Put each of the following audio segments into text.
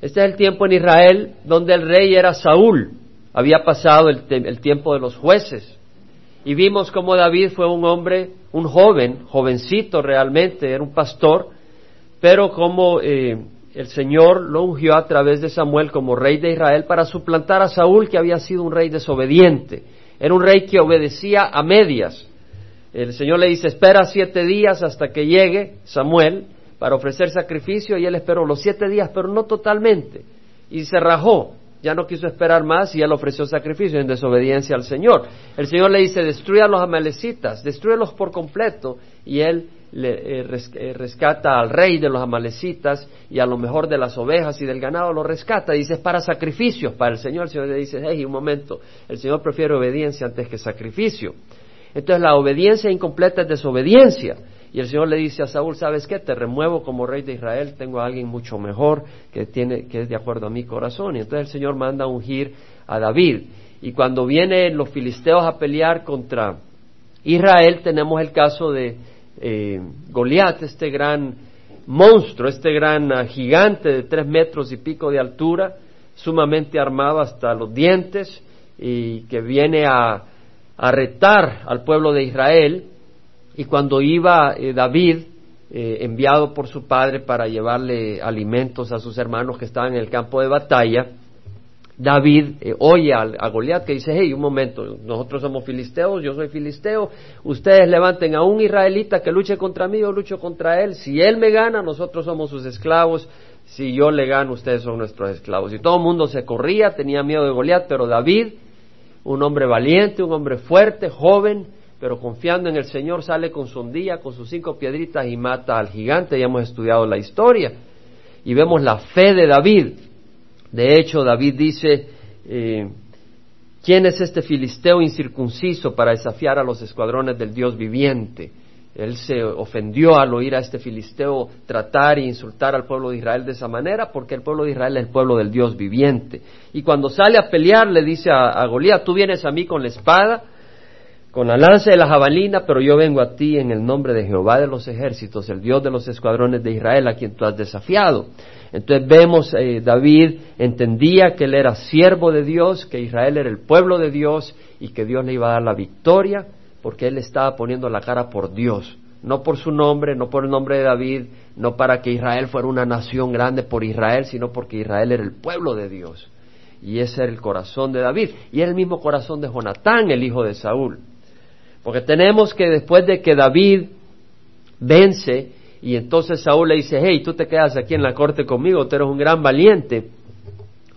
Este es el tiempo en Israel donde el rey era Saúl. Había pasado el, el tiempo de los jueces. Y vimos cómo David fue un hombre, un joven, jovencito realmente, era un pastor, pero como eh, el Señor lo ungió a través de Samuel como rey de Israel para suplantar a Saúl, que había sido un rey desobediente. Era un rey que obedecía a medias. El Señor le dice, espera siete días hasta que llegue Samuel para ofrecer sacrificio y él esperó los siete días, pero no totalmente. Y se rajó, ya no quiso esperar más y él ofreció sacrificio en desobediencia al Señor. El Señor le dice, destruya a los amalecitas, destruyelos por completo y él le, eh, eh, rescata al rey de los amalecitas y a lo mejor de las ovejas y del ganado lo rescata. Dice, es para sacrificios para el Señor. El Señor le dice, hey, un momento, el Señor prefiere obediencia antes que sacrificio. Entonces la obediencia incompleta es desobediencia. Y el Señor le dice a Saúl, ¿sabes qué? Te remuevo como rey de Israel, tengo a alguien mucho mejor que, tiene, que es de acuerdo a mi corazón. Y entonces el Señor manda a ungir a David. Y cuando vienen los filisteos a pelear contra Israel, tenemos el caso de eh, Goliat, este gran monstruo, este gran ah, gigante de tres metros y pico de altura, sumamente armado hasta los dientes y que viene a, retar al pueblo de Israel. Y cuando iba eh, David, eh, enviado por su padre para llevarle alimentos a sus hermanos que estaban en el campo de batalla, David eh, oye a, a Goliat que dice, hey, un momento, nosotros somos filisteos, yo soy filisteo, ustedes levanten a un israelita que luche contra mí, yo lucho contra él, si él me gana, nosotros somos sus esclavos, si yo le gano, ustedes son nuestros esclavos. Y todo el mundo se corría, tenía miedo de Goliat, pero David, un hombre valiente, un hombre fuerte, joven, pero confiando en el Señor, sale con su ondilla, con sus cinco piedritas y mata al gigante, ya hemos estudiado la historia. Y vemos la fe de David, de hecho, David dice, eh, ¿quién es este filisteo incircunciso para desafiar a los escuadrones del Dios viviente? Él se ofendió al oír a este filisteo tratar e insultar al pueblo de Israel de esa manera, porque el pueblo de Israel es el pueblo del Dios viviente. Y cuando sale a pelear, le dice a, a Goliat, tú vienes a mí con la espada, con la lanza de la jabalina, pero yo vengo a ti en el nombre de Jehová de los ejércitos, el Dios de los escuadrones de Israel, a quien tú has desafiado. Entonces vemos, eh, David entendía que él era siervo de Dios, que Israel era el pueblo de Dios y que Dios le iba a dar la victoria, porque él estaba poniendo la cara por Dios, no por su nombre, no por el nombre de David, no para que Israel fuera una nación grande por Israel, sino porque Israel era el pueblo de Dios. Y ese era el corazón de David. Y era el mismo corazón de Jonatán, el hijo de Saúl. Porque tenemos que después de que David vence, y entonces Saúl le dice, hey, tú te quedas aquí en la corte conmigo, tú eres un gran valiente.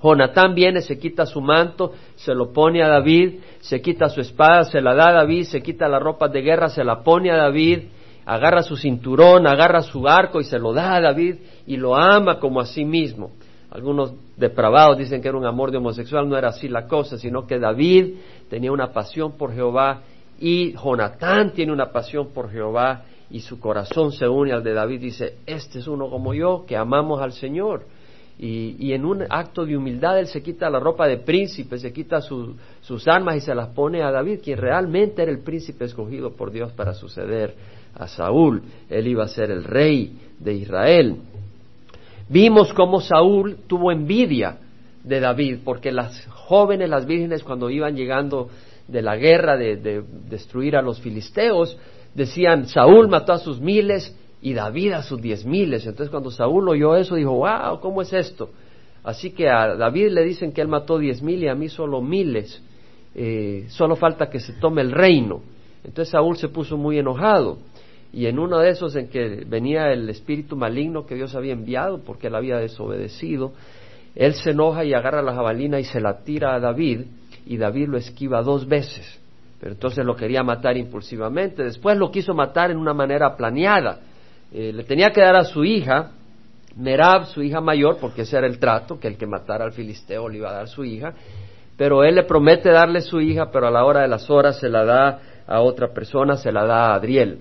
Jonatán viene, se quita su manto, se lo pone a David, se quita su espada, se la da a David, se quita la ropa de guerra, se la pone a David, agarra su cinturón, agarra su arco y se lo da a David y lo ama como a sí mismo. Algunos depravados dicen que era un amor de homosexual, no era así la cosa, sino que David tenía una pasión por Jehová y Jonatán tiene una pasión por Jehová y su corazón se une al de David, dice, este es uno como yo, que amamos al Señor. Y, en un acto de humildad él se quita la ropa de príncipe, se quita sus armas y se las pone a David, quien realmente era el príncipe escogido por Dios para suceder a Saúl. Él iba a ser el rey de Israel. Vimos cómo Saúl tuvo envidia de David, porque las jóvenes, las vírgenes, cuando iban llegando de la guerra de, destruir a los filisteos, decían, Saúl mató a sus miles y David a sus diez miles. Entonces cuando Saúl oyó eso, dijo, wow, ¿cómo es esto? Así que a David le dicen que él mató diez mil y a mí solo miles. Eh, solo falta que se tome el reino. Entonces Saúl se puso muy enojado. Y en uno de esos en que venía el espíritu maligno que Dios había enviado porque él había desobedecido, él se enoja y agarra la jabalina y se la tira a David y David lo esquiva dos veces. Pero entonces lo quería matar impulsivamente. Después lo quiso matar en una manera planeada. Eh, le tenía que dar a su hija, Merab, su hija mayor, porque ese era el trato, que el que matara al filisteo le iba a dar su hija. Pero él le promete darle su hija, pero a la hora de las horas se la da a otra persona, se la da a Adriel.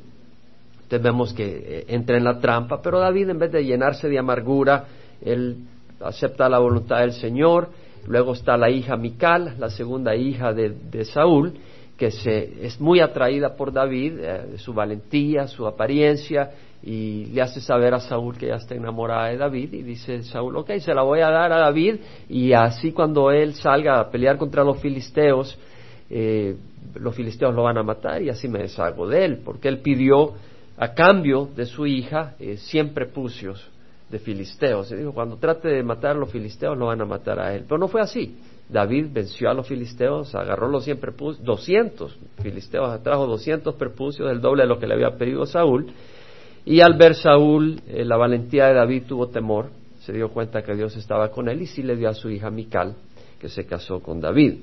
Entonces vemos que eh, entra en la trampa, pero David en vez de llenarse de amargura, él acepta la voluntad del Señor Luego está la hija Mical, la segunda hija de, Saúl, que se, es muy atraída por David, eh, su valentía, su apariencia, y le hace saber a Saúl que ya está enamorada de David y dice Saúl, ok, se la voy a dar a David y así cuando él salga a pelear contra los filisteos, eh, los filisteos lo van a matar y así me deshago de él, porque él pidió a cambio de su hija eh, cien prepucios de filisteos. Y dijo, cuando trate de matar a los filisteos lo van a matar a él. Pero no fue así. David venció a los filisteos, agarró los cien prepucios, doscientos filisteos, trajo doscientos prepucios, el doble de lo que le había pedido Saúl, y al ver Saúl eh, la valentía de David tuvo temor, se dio cuenta que Dios estaba con él y sí le dio a su hija Mical, que se casó con David.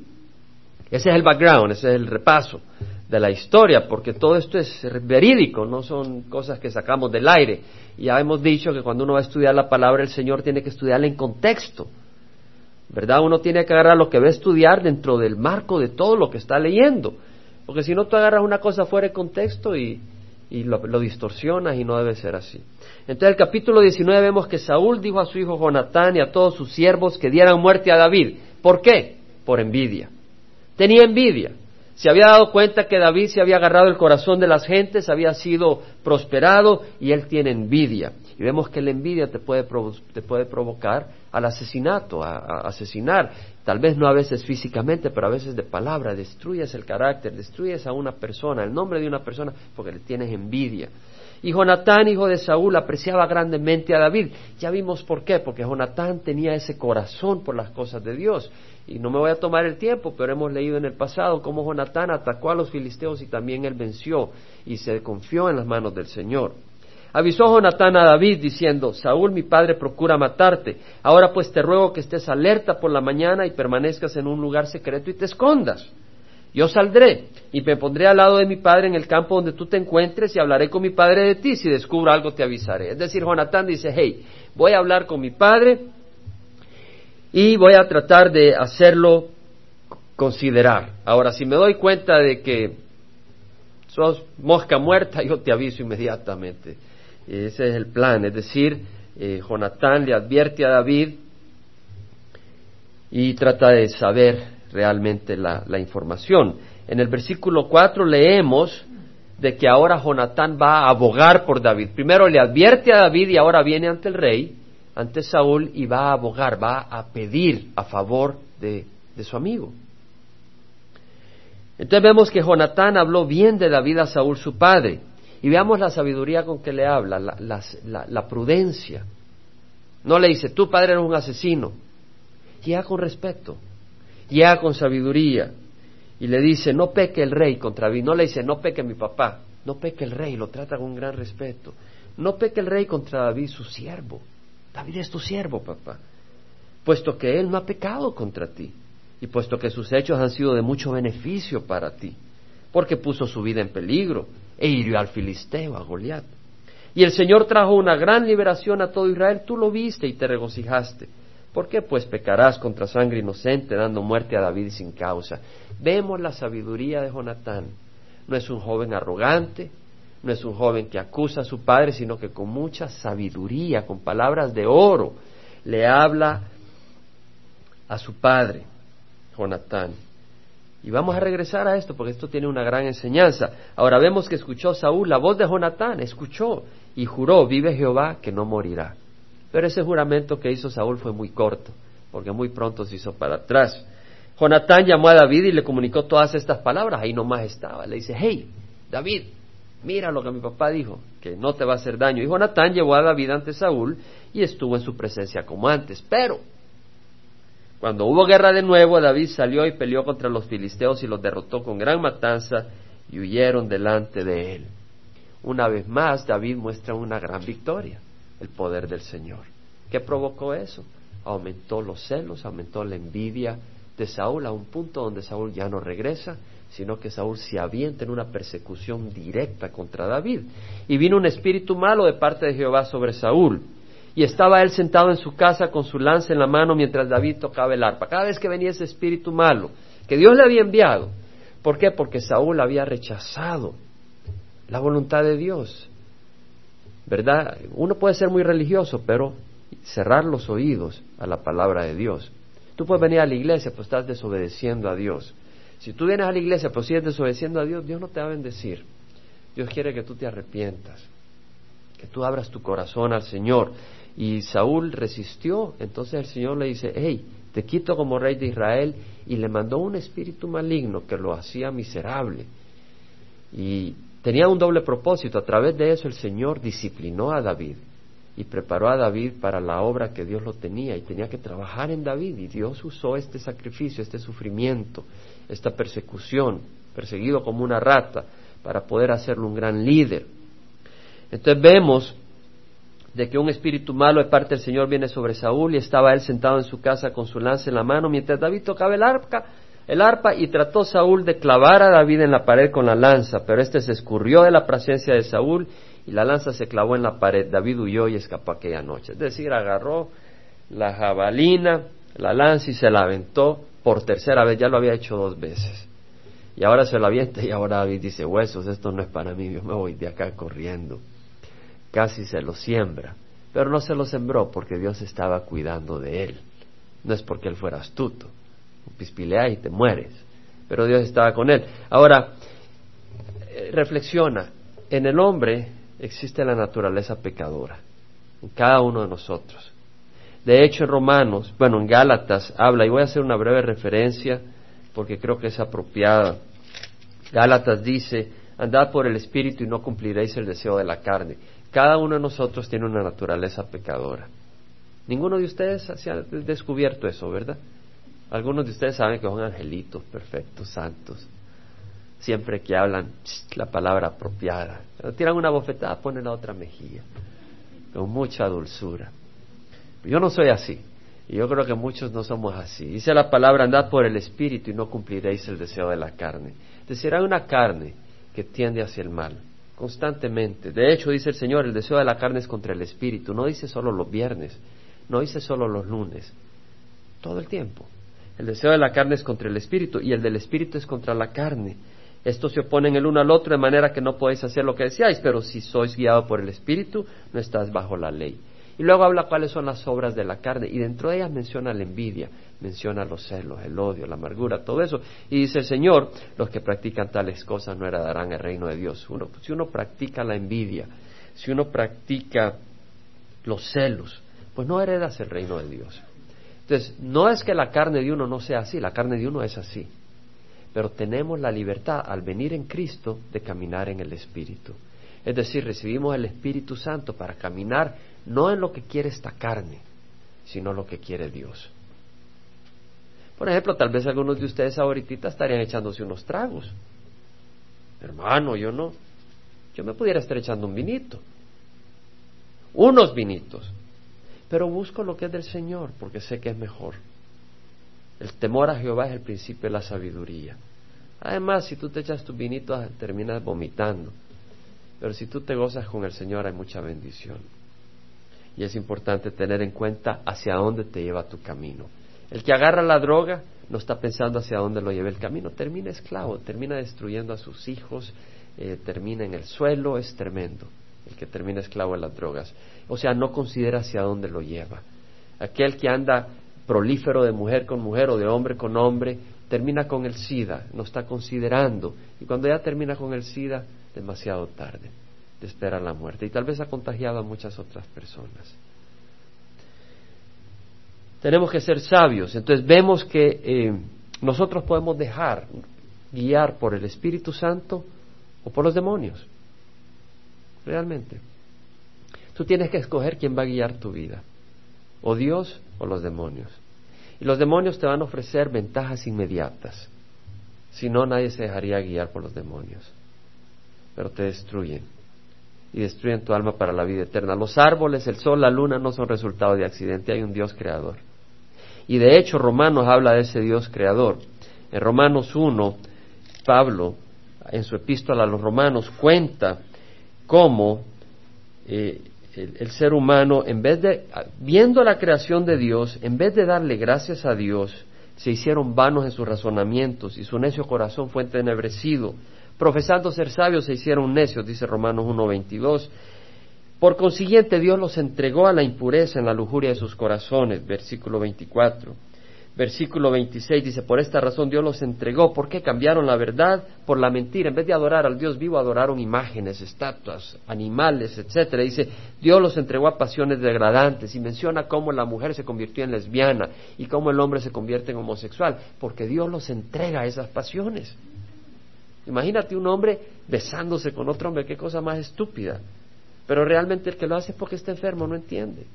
Ese es el background, ese es el repaso de la historia, porque todo esto es verídico, no son cosas que sacamos del aire. Ya hemos dicho que cuando uno va a estudiar la palabra del Señor tiene que estudiarla en contexto, ¿verdad? Uno tiene que agarrar lo que va a estudiar dentro del marco de todo lo que está leyendo, porque si no tú agarras una cosa fuera de contexto y, y lo, distorsionas y no debe ser así. Entonces, en el capítulo 19 vemos que Saúl dijo a su hijo Jonatán y a todos sus siervos que dieran muerte a David. ¿Por qué? Por envidia. Tenía envidia. Se había dado cuenta que David se había agarrado el corazón de las gentes, había sido prosperado y él tiene envidia. Y vemos que la envidia te puede, te puede provocar al asesinato, a, a, asesinar. Tal vez no a veces físicamente, pero a veces de palabra. Destruyes el carácter, destruyes a una persona, el nombre de una persona, porque le tienes envidia. Y Jonatán, hijo de Saúl, apreciaba grandemente a David. Ya vimos por qué, porque Jonatán tenía ese corazón por las cosas de Dios. Y no me voy a tomar el tiempo, pero hemos leído en el pasado cómo Jonatán atacó a los filisteos y también él venció y se confió en las manos del Señor. Avisó Jonatán a David diciendo, Saúl mi padre procura matarte. Ahora pues te ruego que estés alerta por la mañana y permanezcas en un lugar secreto y te escondas. Yo saldré y me pondré al lado de mi padre en el campo donde tú te encuentres y hablaré con mi padre de ti. Si descubro algo te avisaré. Es decir, Jonatán dice, hey, voy a hablar con mi padre y voy a tratar de hacerlo considerar. Ahora, si me doy cuenta de que sos mosca muerta, yo te aviso inmediatamente. Ese es el plan, es decir, eh, Jonatán le advierte a David y trata de saber realmente la, información. En el versículo 4 leemos de que ahora Jonatán va a abogar por David. Primero le advierte a David y ahora viene ante el rey, ante Saúl, y va a abogar, va a pedir a favor de, de su amigo. Entonces vemos que Jonatán habló bien de David a Saúl su padre. Y veamos la sabiduría con que le habla, la, prudencia. No le dice, tu padre eres un asesino. Llega con respeto, llega con sabiduría. Y le dice, no peque el rey contra mí. No le dice, no peque mi papá. No peque el rey, lo trata con gran respeto. No peque el rey contra David, su siervo. David es tu siervo, papá. Puesto que él no ha pecado contra ti. Y puesto que sus hechos han sido de mucho beneficio para ti. Porque puso su vida en peligro e hirió al filisteo, a Goliat. Y el Señor trajo una gran liberación a todo Israel, tú lo viste y te regocijaste. ¿Por qué pues pecarás contra sangre inocente dando muerte a David sin causa? Vemos la sabiduría de Jonatán. No es un joven arrogante, no es un joven que acusa a su padre, sino que con mucha sabiduría, con palabras de oro, le habla a su padre, Jonatán. Y vamos a regresar a esto porque esto tiene una gran enseñanza. Ahora vemos que escuchó Saúl la voz de Jonatán, escuchó y juró, vive Jehová que no morirá. Pero ese juramento que hizo Saúl fue muy corto, porque muy pronto se hizo para atrás. Jonatán llamó a David y le comunicó todas estas palabras, ahí nomás estaba. Le dice, hey, David, mira lo que mi papá dijo, que no te va a hacer daño. Y Jonatán llevó a David ante Saúl y estuvo en su presencia como antes. Pero cuando hubo guerra de nuevo, David salió y peleó contra los filisteos y los derrotó con gran matanza y huyeron delante de él. Una vez más, David muestra una gran victoria, el poder del Señor. ¿Qué provocó eso? Aumentó los celos, aumentó la envidia de Saúl a un punto donde Saúl ya no regresa, sino que Saúl se avienta en una persecución directa contra David. Y vino un espíritu malo de parte de Jehová sobre Saúl y estaba él sentado en su casa con su lanza en la mano mientras David tocaba el arpa. Cada vez que venía ese espíritu malo, que Dios le había enviado. ¿Por qué? Porque Saúl había rechazado la voluntad de Dios. ¿Verdad? Uno puede ser muy religioso, pero cerrar los oídos a la palabra de Dios. Tú puedes venir a la iglesia, pero estás desobedeciendo a Dios. Si tú vienes a la iglesia, pero sigues desobedeciendo a Dios, Dios no te va a bendecir. Dios quiere que tú te arrepientas que tú abras tu corazón al Señor. Y Saúl resistió, entonces el Señor le dice, hey, te quito como rey de Israel y le mandó un espíritu maligno que lo hacía miserable. Y tenía un doble propósito, a través de eso el Señor disciplinó a David y preparó a David para la obra que Dios lo tenía. Y tenía que trabajar en David. Y Dios usó este sacrificio, este sufrimiento, esta persecución, perseguido como una rata, para poder hacerlo un gran líder. Entonces vemos de que un espíritu malo de parte del Señor viene sobre Saúl y estaba él sentado en su casa con su lanza en la mano mientras David tocaba el arpa, el arpa y trató Saúl de clavar a David en la pared con la lanza, pero éste se escurrió de la presencia de Saúl y la lanza se clavó en la pared. David huyó y escapó aquella noche. Es decir, agarró la jabalina, la lanza y se la aventó por tercera vez. Ya lo había hecho dos veces. Y ahora se la avienta y ahora David dice, huesos, esto no es para mí, yo me voy de acá corriendo. Casi se lo siembra. Pero no se lo sembró porque Dios estaba cuidando de él. No es porque él fuera astuto. Pispilea y te mueres. Pero Dios estaba con él. Ahora, eh, reflexiona. En el hombre existe la naturaleza pecadora, en cada uno de nosotros. De hecho, en Romanos, bueno, en Gálatas habla, y voy a hacer una breve referencia porque creo que es apropiada. Gálatas dice, andad por el Espíritu y no cumpliréis el deseo de la carne. Cada uno de nosotros tiene una naturaleza pecadora. Ninguno de ustedes ha descubierto eso, ¿verdad? Algunos de ustedes saben que son angelitos perfectos, santos siempre que hablan la palabra apropiada. tiran una bofetada, ponen la otra mejilla, con mucha dulzura. Yo no soy así, y yo creo que muchos no somos así. Dice la palabra, andad por el Espíritu y no cumpliréis el deseo de la carne. decir una carne que tiende hacia el mal, constantemente. De hecho, dice el Señor, el deseo de la carne es contra el Espíritu. No dice solo los viernes, no dice solo los lunes, todo el tiempo. El deseo de la carne es contra el Espíritu y el del Espíritu es contra la carne. Estos se oponen el uno al otro de manera que no podéis hacer lo que deseáis, pero si sois guiados por el Espíritu, no estás bajo la ley. Y luego habla cuáles son las obras de la carne, y dentro de ellas menciona la envidia, menciona los celos, el odio, la amargura, todo eso. Y dice el Señor, los que practican tales cosas no heredarán el reino de Dios. si uno practica la envidia, si uno practica los celos, pues no heredas el reino de Dios. Entonces, no es que la carne de uno no sea así, la carne de uno es así pero tenemos la libertad al venir en Cristo de caminar en el Espíritu. Es decir, recibimos el Espíritu Santo para caminar no en lo que quiere esta carne, sino lo que quiere Dios. Por ejemplo, tal vez algunos de ustedes ahorita estarían echándose unos tragos. Hermano, yo no. Yo me pudiera estar echando un vinito. Unos vinitos. Pero busco lo que es del Señor porque sé que es mejor. El temor a Jehová es el principio de la sabiduría. Además, si tú te echas tu vinito, ah, terminas vomitando. Pero si tú te gozas con el Señor, hay mucha bendición. Y es importante tener en cuenta hacia dónde te lleva tu camino. El que agarra la droga no está pensando hacia dónde lo lleva el camino. Termina esclavo, termina destruyendo a sus hijos, eh, termina en el suelo, es tremendo. El que termina esclavo de las drogas. O sea, no considera hacia dónde lo lleva. Aquel que anda prolífero de mujer con mujer o de hombre con hombre, termina con el SIDA, no está considerando. Y cuando ya termina con el SIDA, demasiado tarde, de espera la muerte. Y tal vez ha contagiado a muchas otras personas. Tenemos que ser sabios. Entonces vemos que eh, nosotros podemos dejar guiar por el Espíritu Santo o por los demonios. Realmente. Tú tienes que escoger quién va a guiar tu vida. O Dios o los demonios. Y los demonios te van a ofrecer ventajas inmediatas. Si no, nadie se dejaría guiar por los demonios. Pero te destruyen. Y destruyen tu alma para la vida eterna. Los árboles, el sol, la luna no son resultado de accidente. Hay un Dios creador. Y de hecho, Romanos habla de ese Dios creador. En Romanos 1, Pablo, en su epístola a los Romanos, cuenta cómo eh, el, ser humano, en vez de, viendo la creación de Dios, en vez de darle gracias a Dios, se hicieron vanos en sus razonamientos y su necio corazón fue entenebrecido. Profesando ser sabios se hicieron necios, dice Romanos 1.22. Por consiguiente, Dios los entregó a la impureza en la lujuria de sus corazones, versículo 24. versículo 26 dice, por esta razón Dios los entregó. ¿Por qué cambiaron la verdad por la mentira? En vez de adorar al Dios vivo, adoraron imágenes, estatuas, animales, etcétera. Dice, Dios los entregó a pasiones degradantes y menciona cómo la mujer se convirtió en lesbiana y cómo el hombre se convierte en homosexual, porque Dios los entrega a esas pasiones. Imagínate un hombre besándose con otro hombre, qué cosa más estúpida. Pero realmente el que lo hace es porque está enfermo, no entiende.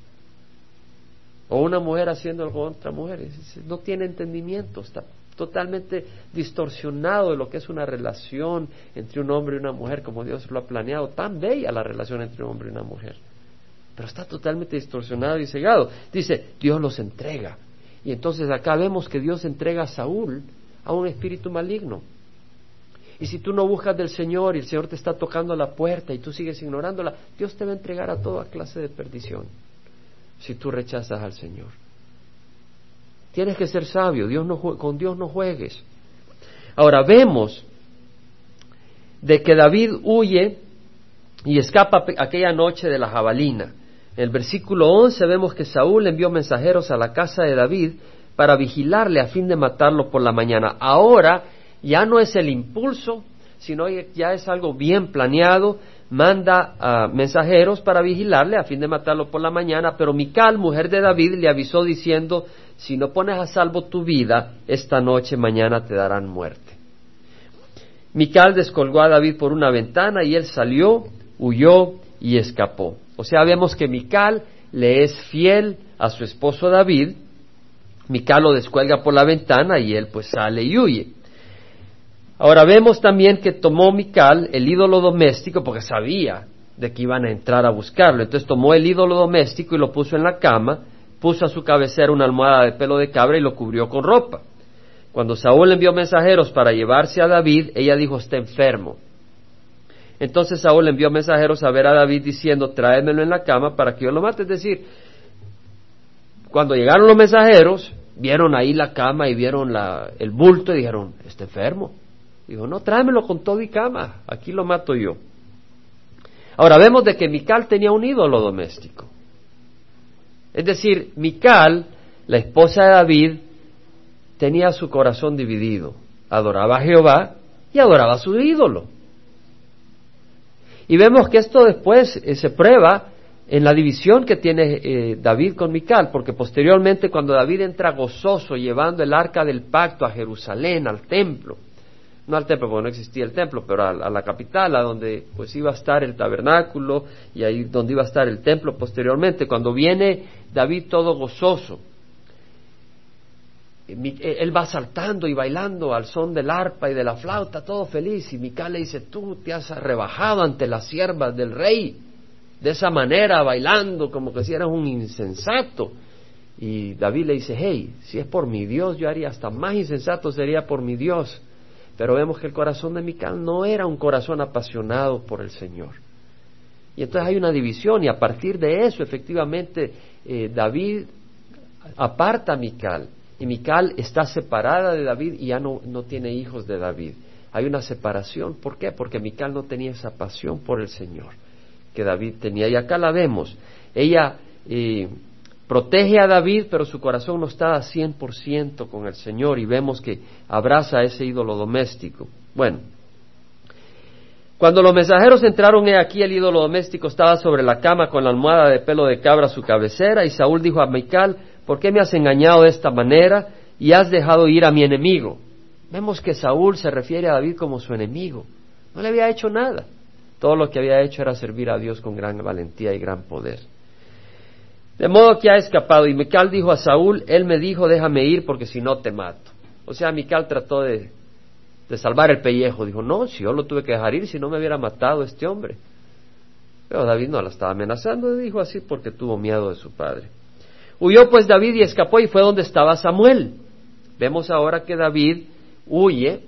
O una mujer haciendo algo con otra mujer. No tiene entendimiento, está totalmente distorsionado de lo que es una relación entre un hombre y una mujer, como Dios lo ha planeado. Tan bella la relación entre un hombre y una mujer. Pero está totalmente distorsionado y cegado. Dice, Dios los entrega. Y entonces acá vemos que Dios entrega a Saúl a un espíritu maligno. Y si tú no buscas del Señor y el Señor te está tocando la puerta y tú sigues ignorándola, Dios te va a entregar a toda clase de perdición si tú rechazas al Señor. Tienes que ser sabio, Dios no, con Dios no juegues. Ahora vemos de que David huye y escapa aquella noche de la jabalina. En el versículo 11 vemos que Saúl envió mensajeros a la casa de David para vigilarle a fin de matarlo por la mañana. Ahora ya no es el impulso, sino ya es algo bien planeado, manda mensajeros para vigilarle a fin de matarlo por la mañana, pero Mical, mujer de David, le avisó diciendo, si no pones a salvo tu vida, esta noche, mañana te darán muerte. Mical descolgó a David por una ventana y él salió, huyó y escapó. O sea, vemos que Mical le es fiel a su esposo David, Mical lo descuelga por la ventana y él pues sale y huye. Ahora vemos también que tomó Mical el ídolo doméstico porque sabía de que iban a entrar a buscarlo. Entonces tomó el ídolo doméstico y lo puso en la cama, puso a su cabecera una almohada de pelo de cabra y lo cubrió con ropa. Cuando Saúl envió mensajeros para llevarse a David, ella dijo, está enfermo. Entonces Saúl envió mensajeros a ver a David diciendo, tráemelo en la cama para que yo lo mate. Es decir, cuando llegaron los mensajeros, vieron ahí la cama y vieron el bulto y dijeron, está enfermo. Dijo, no, tráemelo con todo y cama, aquí lo mato yo. Ahora vemos de que Mical tenía un ídolo doméstico. Es decir, Mical, la esposa de David, tenía su corazón dividido. Adoraba a Jehová y adoraba a su ídolo. Y vemos que esto después eh, se prueba en la división que tiene eh, David con Mical, porque posteriormente cuando David entra gozoso llevando el arca del pacto a Jerusalén, al templo, no al templo porque no existía el templo, pero a, la capital, a donde pues iba a estar el tabernáculo y ahí donde iba a estar el templo posteriormente. Cuando viene David todo gozoso, eh, él va saltando y bailando al son del arpa y de la flauta, todo feliz, y Mical le dice, tú te has rebajado ante las siervas del rey, de esa manera, bailando como que si eras un insensato. Y David le dice, hey, si es por mi Dios, yo haría hasta más insensato sería por mi Dios. Pero vemos que el corazón de Mical no era un corazón apasionado por el Señor. Y entonces hay una división y a partir de eso efectivamente eh, David aparta a Mical y Mical está separada de David y ya no, no, tiene hijos de David. Hay una separación. ¿Por qué? Porque Mical no tenía esa pasión por el Señor que David tenía. Y acá la vemos. Ella eh, protege a David, pero su corazón no está a cien por ciento con el Señor y vemos que abraza a ese ídolo doméstico. Bueno, cuando los mensajeros entraron, he aquí el ídolo doméstico estaba sobre la cama con la almohada de pelo de cabra a su cabecera y Saúl dijo a Mical, ¿por qué me has engañado de esta manera y has dejado ir a mi enemigo? Vemos que Saúl se refiere a David como su enemigo. No le había hecho nada. Todo lo que había hecho era servir a Dios con gran valentía y gran poder. De modo que ha escapado. Y Mical dijo a Saúl, él me dijo, déjame ir porque si no te mato. O sea, Mical trató de, salvar el pellejo. Dijo, no, si yo lo tuve que dejar ir, si no me hubiera matado este hombre. Pero David no la estaba amenazando, dijo así porque tuvo miedo de su padre. Huyó pues David y escapó y fue donde estaba Samuel. Vemos ahora que David huye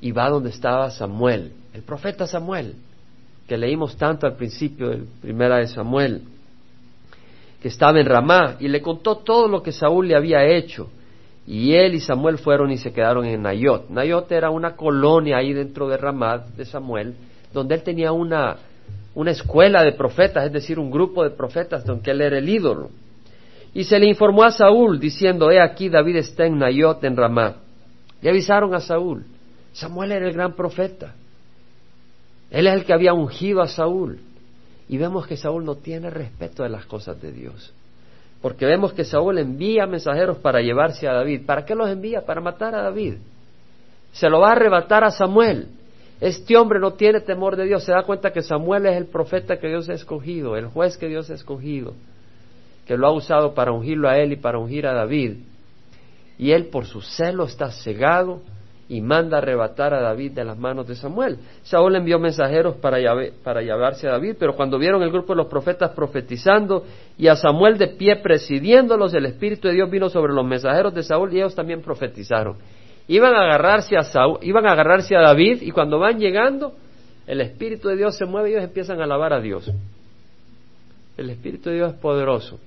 y va donde estaba Samuel, el profeta Samuel, que leímos tanto al principio de primera de Samuel que estaba en Ramá, y le contó todo lo que Saúl le había hecho. Y él y Samuel fueron y se quedaron en Nayot. Nayot era una colonia ahí dentro de Ramá de Samuel, donde él tenía una, una escuela de profetas, es decir, un grupo de profetas donde él era el ídolo. Y se le informó a Saúl diciendo, he aquí David está en Nayot, en Ramá. Y avisaron a Saúl. Samuel era el gran profeta. Él es el que había ungido a Saúl. Y vemos que Saúl no tiene respeto de las cosas de Dios. Porque vemos que Saúl envía mensajeros para llevarse a David. ¿Para qué los envía? Para matar a David. Se lo va a arrebatar a Samuel. Este hombre no tiene temor de Dios. Se da cuenta que Samuel es el profeta que Dios ha escogido, el juez que Dios ha escogido, que lo ha usado para ungirlo a él y para ungir a David. Y él por su celo está cegado y manda arrebatar a David de las manos de Samuel. Saúl envió mensajeros para, para llevarse a David, pero cuando vieron el grupo de los profetas profetizando y a Samuel de pie presidiéndolos, el Espíritu de Dios vino sobre los mensajeros de Saúl y ellos también profetizaron. Iban a agarrarse a Saúl, iban a agarrarse a David y cuando van llegando, el Espíritu de Dios se mueve y ellos empiezan a alabar a Dios. El Espíritu de Dios es poderoso.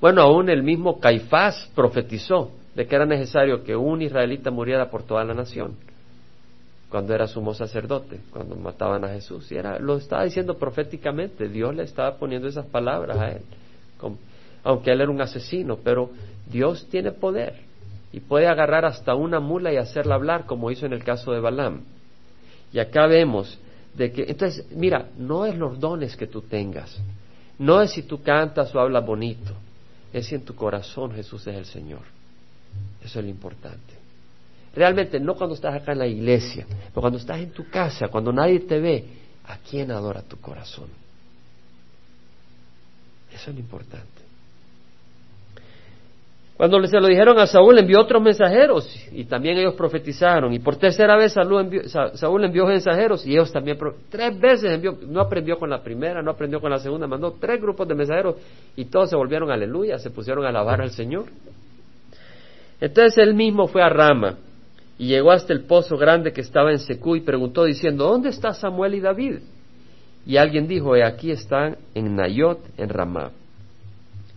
Bueno, aún el mismo Caifás profetizó de que era necesario que un israelita muriera por toda la nación cuando era sumo sacerdote, cuando mataban a Jesús. Y era, lo estaba diciendo proféticamente, Dios le estaba poniendo esas palabras a él, aunque él era un asesino, pero Dios tiene poder y puede agarrar hasta una mula y hacerla hablar, como hizo en el caso de Balaam. Y acá vemos de que, entonces, mira, no es los dones que tú tengas, no es si tú cantas o hablas bonito, es si en tu corazón Jesús es el Señor. Eso es lo importante. Realmente no cuando estás acá en la iglesia, pero cuando estás en tu casa, cuando nadie te ve, ¿a quién adora tu corazón? Eso es lo importante. Cuando se lo dijeron a Saúl, envió otros mensajeros y también ellos profetizaron. Y por tercera vez Saúl envió, Saúl envió mensajeros y ellos también. Tres veces no aprendió con la primera, no aprendió con la segunda, mandó tres grupos de mensajeros y todos se volvieron aleluya, se pusieron a alabar al Señor. Entonces él mismo fue a Rama y llegó hasta el pozo grande que estaba en Secú y preguntó diciendo, ¿dónde está Samuel y David? Y alguien dijo, aquí están en Nayot, en Ramá.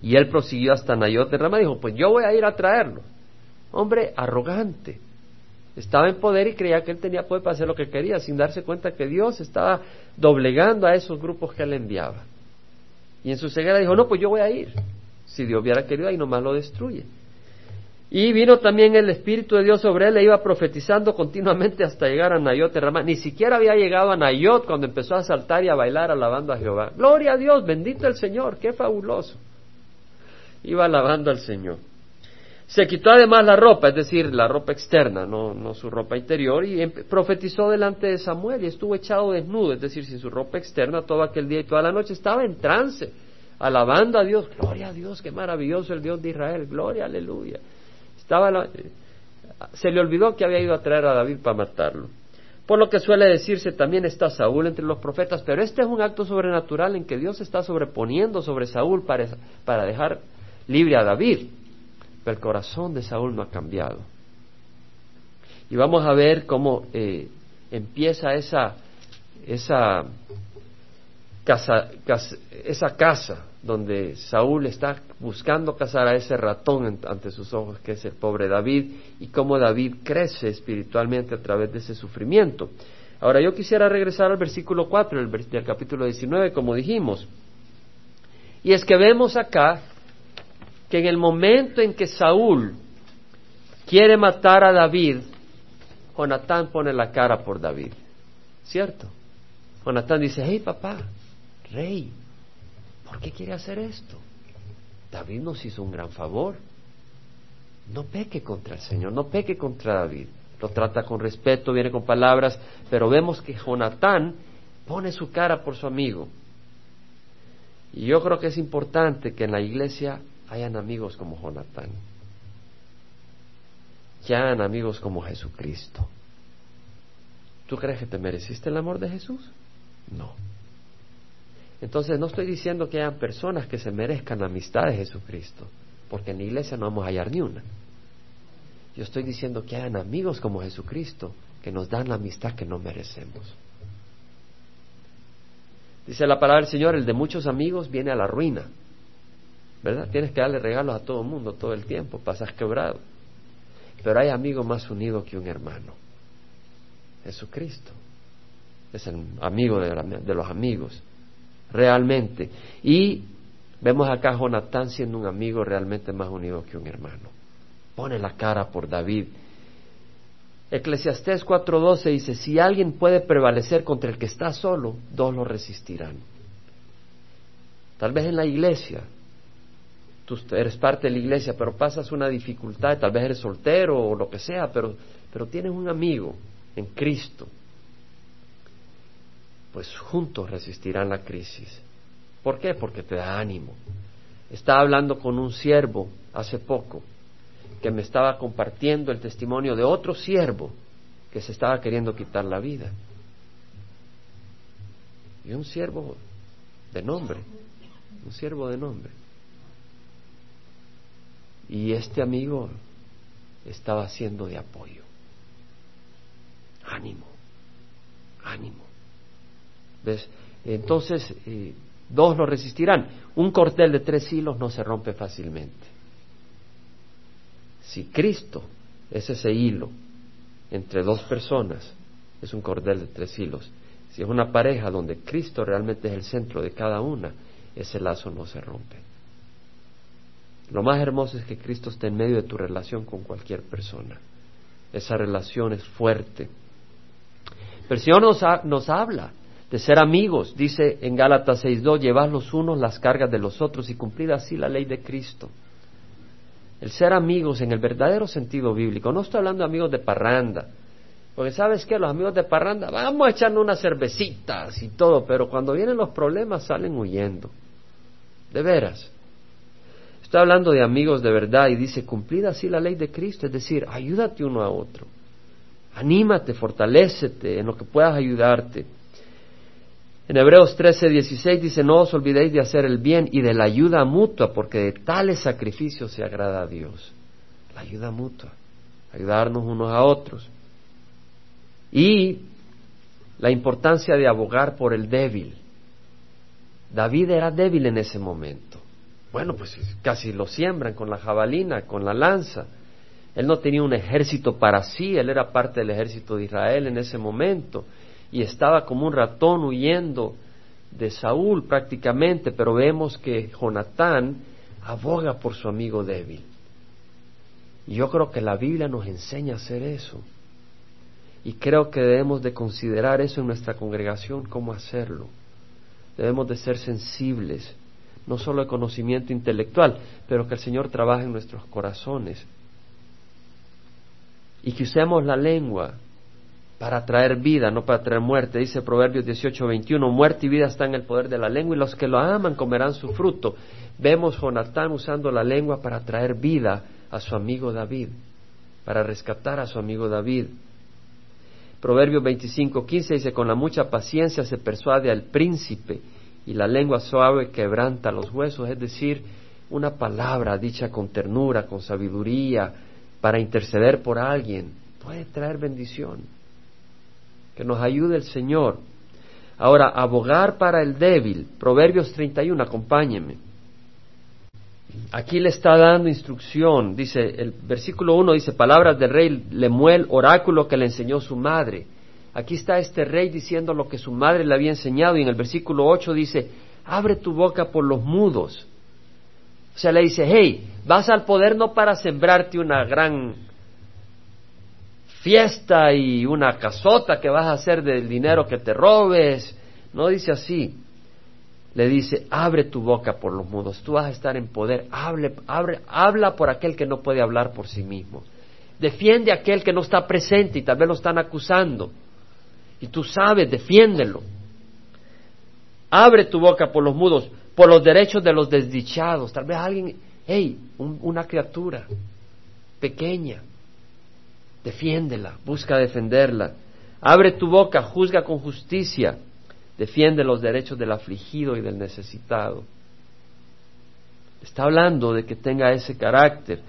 Y él prosiguió hasta Nayot, en Ramá, y dijo, pues yo voy a ir a traerlo. Hombre arrogante. Estaba en poder y creía que él tenía poder para hacer lo que quería, sin darse cuenta que Dios estaba doblegando a esos grupos que él enviaba. Y en su ceguera dijo, no, pues yo voy a ir. Si Dios hubiera querido, ahí nomás lo destruye. Y vino también el Espíritu de Dios sobre él e iba profetizando continuamente hasta llegar a Nayot Ramá. Ni siquiera había llegado a Nayot cuando empezó a saltar y a bailar alabando a Jehová. Gloria a Dios, bendito el Señor, qué fabuloso. Iba alabando al Señor. Se quitó además la ropa, es decir, la ropa externa, no, no su ropa interior, y profetizó delante de Samuel y estuvo echado desnudo, es decir, sin su ropa externa todo aquel día y toda la noche. Estaba en trance, alabando a Dios. Gloria a Dios, qué maravilloso el Dios de Israel. Gloria, aleluya se le olvidó que había ido a traer a David para matarlo. Por lo que suele decirse, también está Saúl entre los profetas, pero este es un acto sobrenatural en que Dios está sobreponiendo sobre Saúl para, para dejar libre a David. Pero el corazón de Saúl no ha cambiado. Y vamos a ver cómo eh, empieza esa, esa, esa casa donde Saúl está buscando cazar a ese ratón ante sus ojos, que es el pobre David, y cómo David crece espiritualmente a través de ese sufrimiento. Ahora yo quisiera regresar al versículo 4 del, capítulo 19, como dijimos. Y es que vemos acá que en el momento en que Saúl quiere matar a David, Jonatán pone la cara por David. ¿Cierto? Jonatán dice, hey papá, rey, ¿Por qué quiere hacer esto? David nos hizo un gran favor. No peque contra el Señor, no peque contra David. Lo trata con respeto, viene con palabras, pero vemos que Jonatán pone su cara por su amigo. Y yo creo que es importante que en la iglesia hayan amigos como Jonatán, que hayan amigos como Jesucristo. ¿Tú crees que te mereciste el amor de Jesús? No. Entonces no estoy diciendo que hayan personas que se merezcan la amistad de Jesucristo, porque en la iglesia no vamos a hallar ni una. Yo estoy diciendo que hayan amigos como Jesucristo que nos dan la amistad que no merecemos. Dice la palabra del Señor, el de muchos amigos viene a la ruina. ¿Verdad? Tienes que darle regalos a todo el mundo todo el tiempo, pasas quebrado. Pero hay amigo más unido que un hermano. Jesucristo. Es el amigo de los amigos realmente. Y Vemos acá a Jonatán siendo un amigo realmente más unido que un hermano. Pone la cara por David. Eclesiastés 4:12 dice, si alguien puede prevalecer contra el que está solo, dos lo resistirán. Tal vez en la iglesia, tú eres parte de la iglesia, pero pasas una dificultad, tal vez eres soltero o lo que sea, pero, pero tienes un amigo en Cristo, pues juntos resistirán la crisis. ¿Por qué? Porque te da ánimo. Estaba hablando con un siervo hace poco que me estaba compartiendo el testimonio de otro siervo que se estaba queriendo quitar la vida. Y un siervo de nombre, un siervo de nombre. Y este amigo estaba haciendo de apoyo. Ánimo, ánimo. ¿Ves? Entonces, eh, dos lo resistirán. Un cortel de tres hilos no se rompe fácilmente. Si Cristo es ese hilo entre dos personas, es un cordel de tres hilos. Si es una pareja donde Cristo realmente es el centro de cada una, ese lazo no se rompe. Lo más hermoso es que Cristo esté en medio de tu relación con cualquier persona. Esa relación es fuerte. Pero el Señor nos, nos habla de ser amigos, dice en Gálatas 6.2, llevad los unos las cargas de los otros y cumplid así la ley de Cristo. El ser amigos en el verdadero sentido bíblico, no estoy hablando de amigos de parranda, porque sabes que los amigos de parranda, vamos a echarnos unas cervecitas y todo, pero cuando vienen los problemas salen huyendo. De veras. Estoy hablando de amigos de verdad y dice, cumplid así la ley de Cristo, es decir, ayúdate uno a otro. Anímate, fortalécete en lo que puedas ayudarte. En Hebreos 13, 16 dice, no os olvidéis de hacer el bien y de la ayuda mutua, porque de tales sacrificios se agrada a Dios. La ayuda mutua, ayudarnos unos a otros. Y la importancia de abogar por el débil. David era débil en ese momento. Bueno, pues casi lo siembran con la jabalina, con la lanza. Él no tenía un ejército para sí, él era parte del ejército de Israel en ese momento y estaba como un ratón huyendo de Saúl prácticamente, pero vemos que Jonatán aboga por su amigo débil. Y yo creo que la Biblia nos enseña a hacer eso. Y creo que debemos de considerar eso en nuestra congregación, cómo hacerlo. Debemos de ser sensibles, no solo de conocimiento intelectual, pero que el Señor trabaje en nuestros corazones. Y que usemos la lengua para traer vida, no para traer muerte. Dice Proverbios 18, 21, muerte y vida están en el poder de la lengua y los que lo aman comerán su fruto. Vemos Jonatán usando la lengua para traer vida a su amigo David, para rescatar a su amigo David. Proverbios 25, 15 dice, con la mucha paciencia se persuade al príncipe y la lengua suave quebranta los huesos, es decir, una palabra dicha con ternura, con sabiduría, para interceder por alguien, puede traer bendición que nos ayude el Señor. Ahora, abogar para el débil, Proverbios 31, acompáñenme. Aquí le está dando instrucción, dice el versículo 1 dice, palabras del rey Lemuel, oráculo que le enseñó su madre. Aquí está este rey diciendo lo que su madre le había enseñado y en el versículo 8 dice, abre tu boca por los mudos. O sea, le dice, hey, vas al poder no para sembrarte una gran fiesta y una casota que vas a hacer del dinero que te robes. No dice así. Le dice, abre tu boca por los mudos, tú vas a estar en poder, Hable, habla por aquel que no puede hablar por sí mismo. Defiende a aquel que no está presente y tal vez lo están acusando. Y tú sabes, defiéndelo. Abre tu boca por los mudos, por los derechos de los desdichados. Tal vez alguien, hey, una criatura pequeña, Defiéndela, busca defenderla. Abre tu boca, juzga con justicia. Defiende los derechos del afligido y del necesitado. Está hablando de que tenga ese carácter.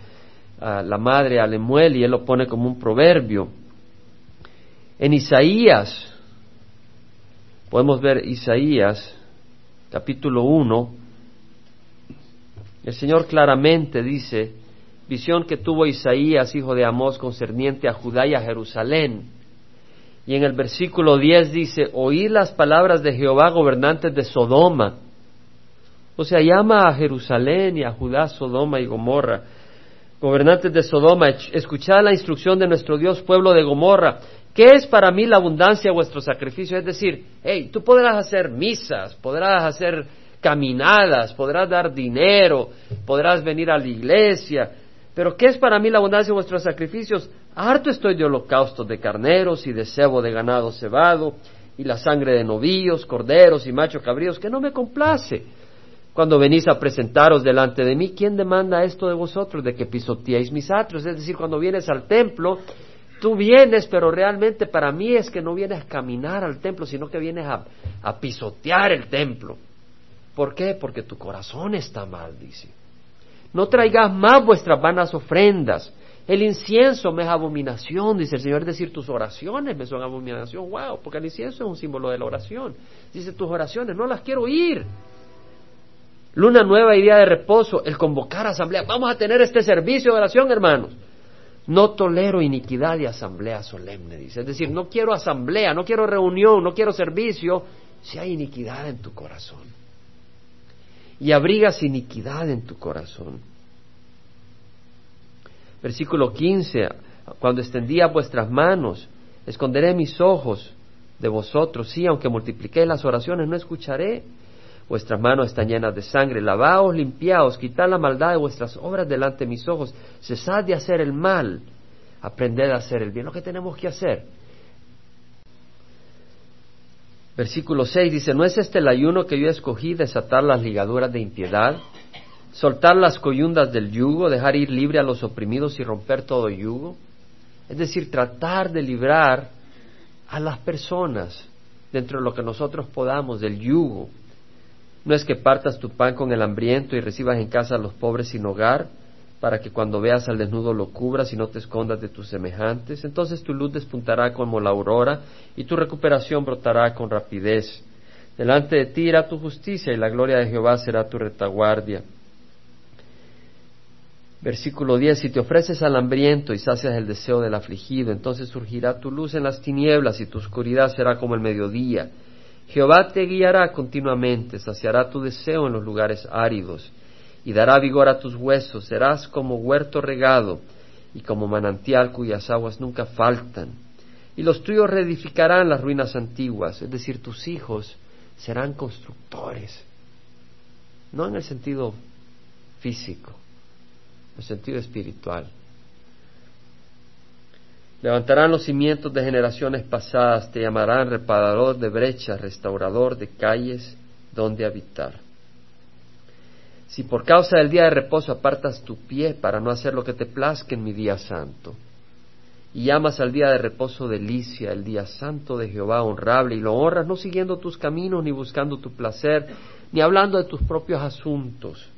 la madre Alemuel y él lo pone como un proverbio. En Isaías, podemos ver Isaías, capítulo 1, el Señor claramente dice, visión que tuvo Isaías, hijo de Amós, concerniente a Judá y a Jerusalén. Y en el versículo 10 dice, oíd las palabras de Jehová, gobernantes de Sodoma. O sea, llama a Jerusalén y a Judá, Sodoma y Gomorra. Gobernantes de Sodoma, escuchad la instrucción de nuestro Dios, pueblo de Gomorra. ¿Qué es para mí la abundancia de vuestro sacrificio? Es decir, hey, tú podrás hacer misas, podrás hacer caminadas, podrás dar dinero, podrás venir a la iglesia, pero ¿qué es para mí la abundancia de vuestros sacrificios? Harto estoy de holocaustos de carneros y de cebo de ganado cebado y la sangre de novillos, corderos y machos cabríos, que no me complace. Cuando venís a presentaros delante de mí, ¿quién demanda esto de vosotros, de que pisoteéis mis atrios? Es decir, cuando vienes al templo, tú vienes, pero realmente para mí es que no vienes a caminar al templo, sino que vienes a, a pisotear el templo. ¿Por qué? Porque tu corazón está mal, dice. No traigas más vuestras vanas ofrendas. El incienso me es abominación, dice el Señor, es decir, tus oraciones me son abominación. Wow, porque el incienso es un símbolo de la oración. Dice, tus oraciones no las quiero oír. Luna nueva y día de reposo, el convocar asamblea. Vamos a tener este servicio de oración, hermanos. No tolero iniquidad y asamblea solemne, dice. Es decir, no quiero asamblea, no quiero reunión, no quiero servicio si hay iniquidad en tu corazón y abrigas iniquidad en tu corazón. Versículo 15, cuando extendía vuestras manos, esconderé mis ojos de vosotros, sí, aunque multipliqué las oraciones, no escucharé. Vuestras manos están llenas de sangre, lavaos, limpiaos, quitad la maldad de vuestras obras delante de mis ojos, cesad de hacer el mal, aprended a hacer el bien. Lo que tenemos que hacer Versículo 6 dice, ¿no es este el ayuno que yo escogí, desatar las ligaduras de impiedad, soltar las coyundas del yugo, dejar ir libre a los oprimidos y romper todo yugo? Es decir, tratar de librar a las personas dentro de lo que nosotros podamos del yugo. No es que partas tu pan con el hambriento y recibas en casa a los pobres sin hogar, para que cuando veas al desnudo lo cubras y no te escondas de tus semejantes. Entonces tu luz despuntará como la aurora y tu recuperación brotará con rapidez. Delante de ti irá tu justicia y la gloria de Jehová será tu retaguardia. Versículo 10, si te ofreces al hambriento y sacias el deseo del afligido, entonces surgirá tu luz en las tinieblas y tu oscuridad será como el mediodía. Jehová te guiará continuamente, saciará tu deseo en los lugares áridos y dará vigor a tus huesos, serás como huerto regado y como manantial cuyas aguas nunca faltan. Y los tuyos reedificarán las ruinas antiguas, es decir, tus hijos serán constructores, no en el sentido físico, en el sentido espiritual. Levantarán los cimientos de generaciones pasadas, te llamarán reparador de brechas, restaurador de calles donde habitar. Si por causa del día de reposo apartas tu pie para no hacer lo que te plazca en mi día santo, y llamas al día de reposo delicia, el día santo de Jehová honrable, y lo honras no siguiendo tus caminos, ni buscando tu placer, ni hablando de tus propios asuntos,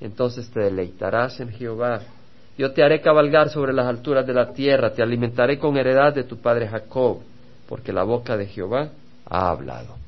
entonces te deleitarás en Jehová. Yo te haré cabalgar sobre las alturas de la tierra, te alimentaré con heredad de tu padre Jacob, porque la boca de Jehová ha hablado.